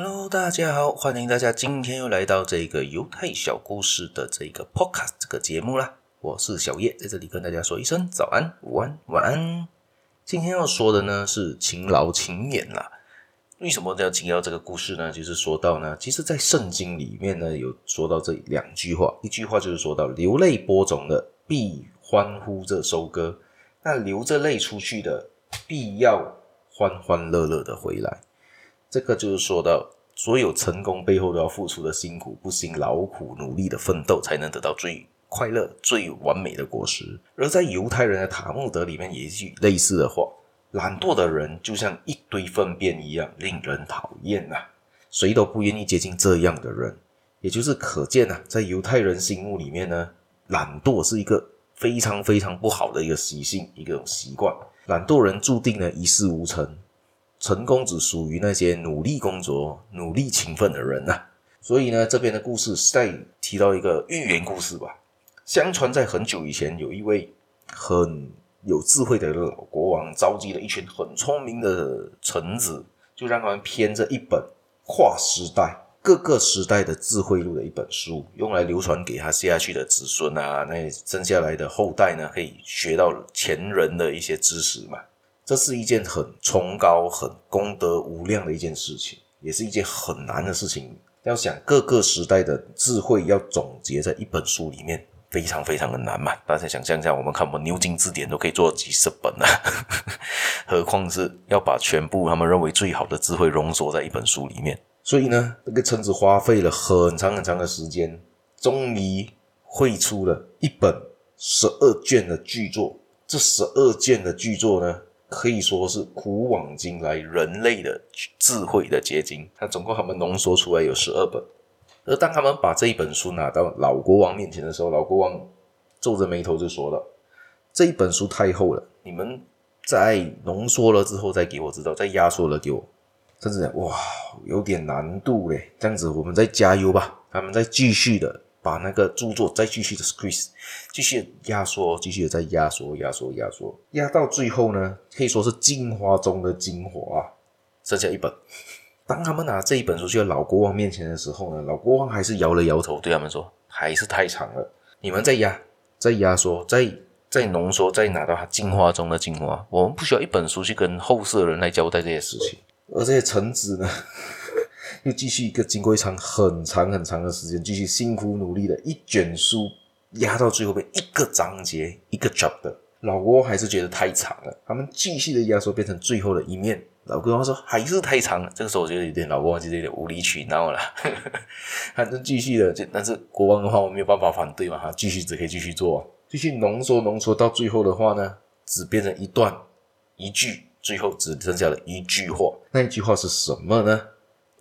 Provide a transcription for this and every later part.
Hello，大家好，欢迎大家今天又来到这个犹太小故事的这个 Podcast 这个节目啦。我是小叶，在这里跟大家说一声早安、午安、晚安。今天要说的呢是勤劳勤勉啦。为什么要强调这个故事呢？就是说到呢，其实，在圣经里面呢有说到这两句话，一句话就是说到流泪播种的必欢呼着收割，那流着泪出去的必要欢欢乐乐的回来。这个就是说到，所有成功背后都要付出的辛苦、不辛劳苦、努力的奋斗，才能得到最快乐、最完美的果实。而在犹太人的塔木德里面，也一句类似的话：懒惰的人就像一堆粪便一样，令人讨厌啊！谁都不愿意接近这样的人。也就是可见啊，在犹太人心目里面呢，懒惰是一个非常非常不好的一个习性，一个习惯。懒惰人注定呢一事无成。成功只属于那些努力工作、努力勤奋的人呐、啊。所以呢，这边的故事是在提到一个寓言故事吧。相传在很久以前，有一位很有智慧的老国王，召集了一群很聪明的臣子，就让他们编着一本跨时代、各个时代的智慧录的一本书，用来流传给他接下去的子孙啊，那生下来的后代呢，可以学到前人的一些知识嘛。这是一件很崇高、很功德无量的一件事情，也是一件很难的事情。要想各个时代的智慧要总结在一本书里面，非常非常的难嘛。大家想象一下，我们看我们牛津字典都可以做几十本了，何况是要把全部他们认为最好的智慧浓缩在一本书里面。所以呢，这个臣子花费了很长很长的时间，终于绘出了一本十二卷的巨作。这十二卷的巨作呢，可以说是古往今来人类的智慧的结晶。它总共他们浓缩出来有十二本，而当他们把这一本书拿到老国王面前的时候，老国王皱着眉头就说了：“这一本书太厚了，你们再浓缩了之后再给我知道，再压缩了给我。”甚至：“哇，有点难度嘞，这样子我们再加油吧。”他们再继续的。把那个著作再继续的 squeeze，继续压缩，继续的再压缩、压缩、压缩，压到最后呢，可以说是精华中的精华啊，剩下一本。当他们拿这一本书去老国王面前的时候呢，老国王还是摇了摇头，对他们说：“还是太长了，你们再压、再压缩、再再浓缩，再拿到它精华中的精华。我们不需要一本书去跟后世的人来交代这些事情。”而这些臣子呢？又继续一个经过一场很长很长的时间，继续辛苦努力的一卷书压到最后边一个章节一个 chapter，老国王还是觉得太长了，他们继续的压缩变成最后的一面。老国王说还是太长了，这个时候我觉得有点老国王就有点无理取闹了，反正继续的，但是国王的话我没有办法反对嘛，哈继续只可以继续做，继续浓缩浓缩到最后的话呢，只变成一段一句，最后只剩下了一句话，那一句话是什么呢？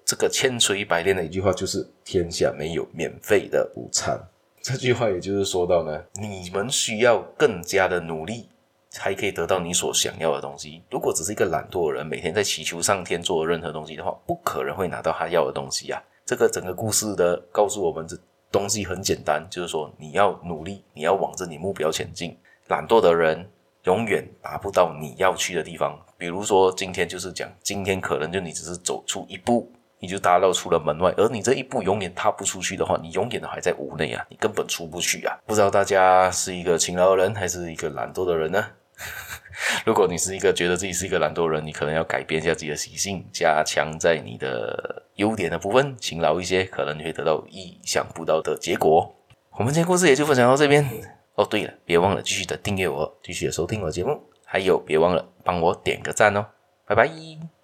这个千锤百炼的一句话就是“天下没有免费的午餐”。这句话也就是说到呢，你们需要更加的努力，才可以得到你所想要的东西。如果只是一个懒惰的人，每天在祈求上天做任何东西的话，不可能会拿到他要的东西、啊。这个整个故事的告诉我们，这东西很简单，就是说你要努力，你要往着你目标前进。懒惰的人永远达不到你要去的地方。比如说今天就是讲，今天可能就你只是走出一步。你就踏到出了门外，而你这一步永远踏不出去的话，你永远都还在屋内啊，你根本出不去啊！不知道大家是一个勤劳的人，还是一个懒惰的人呢？如果你是一个觉得自己是一个懒惰的人，你可能要改变一下自己的习性，加强在你的优点的部分，勤劳一些，可能你会得到意想不到的结果。我们今天故事也就分享到这边。哦，对了，别忘了继续的订阅我，继续的收听我的节目，还有别忘了帮我点个赞哦，拜拜。